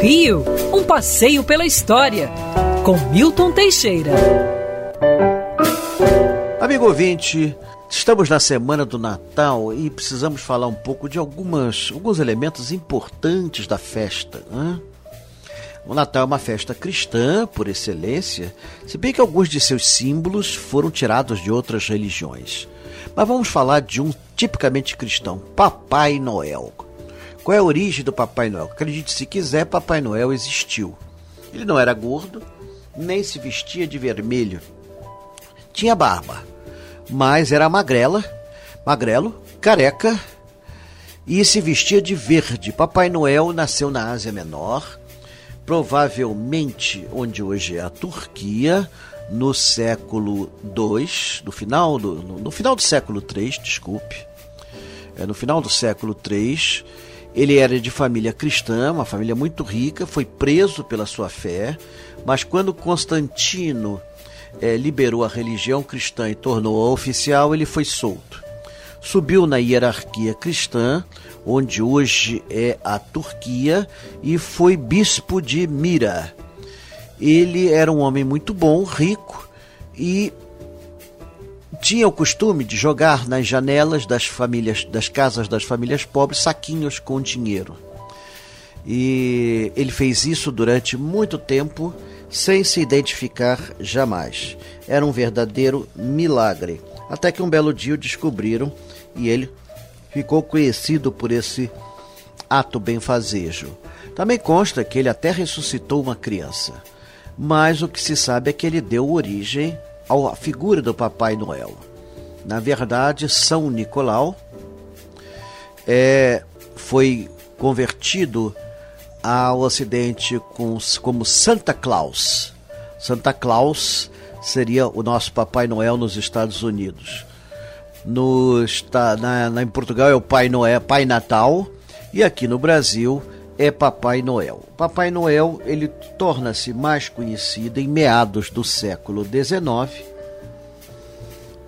Rio, um passeio pela história. Com Milton Teixeira. Amigo ouvinte, estamos na semana do Natal e precisamos falar um pouco de algumas, alguns elementos importantes da festa. Né? O Natal é uma festa cristã, por excelência, se bem que alguns de seus símbolos foram tirados de outras religiões. Mas vamos falar de um tipicamente cristão, Papai Noel. Qual é a origem do Papai Noel? Acredite se quiser, Papai Noel existiu. Ele não era gordo, nem se vestia de vermelho. Tinha barba, mas era magrela, magrelo, careca e se vestia de verde. Papai Noel nasceu na Ásia Menor, provavelmente onde hoje é a Turquia, no século II, no final do, no, no final do século III, desculpe. É, no final do século III, ele era de família cristã, uma família muito rica, foi preso pela sua fé, mas quando Constantino é, liberou a religião cristã e tornou-a oficial, ele foi solto. Subiu na hierarquia cristã, onde hoje é a Turquia, e foi bispo de Mira. Ele era um homem muito bom, rico e tinha o costume de jogar nas janelas das famílias, das casas das famílias pobres, saquinhos com dinheiro. E ele fez isso durante muito tempo sem se identificar jamais. Era um verdadeiro milagre. Até que um belo dia o descobriram e ele ficou conhecido por esse ato benfazejo. Também consta que ele até ressuscitou uma criança. Mas o que se sabe é que ele deu origem à figura do Papai Noel. Na verdade, São Nicolau é, foi convertido ao Ocidente com, como Santa Claus. Santa Claus seria o nosso Papai Noel nos Estados Unidos. No, na, na, em Portugal é o Pai Noel, Pai Natal, e aqui no Brasil é Papai Noel. Papai Noel ele torna-se mais conhecido em meados do século XIX,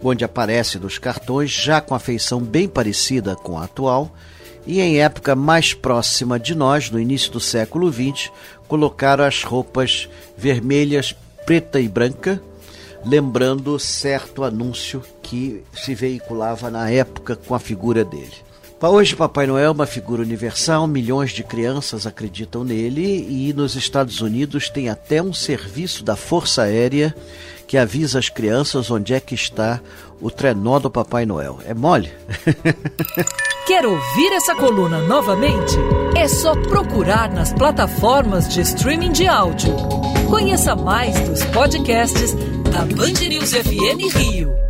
onde aparece nos cartões já com a feição bem parecida com a atual, e em época mais próxima de nós, no início do século XX, colocaram as roupas vermelhas, preta e branca, lembrando certo anúncio que se veiculava na época com a figura dele. Hoje, Papai Noel é uma figura universal, milhões de crianças acreditam nele e nos Estados Unidos tem até um serviço da Força Aérea que avisa as crianças onde é que está o trenó do Papai Noel. É mole? Quer ouvir essa coluna novamente? É só procurar nas plataformas de streaming de áudio. Conheça mais dos podcasts da Band News FM Rio.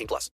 18 plus.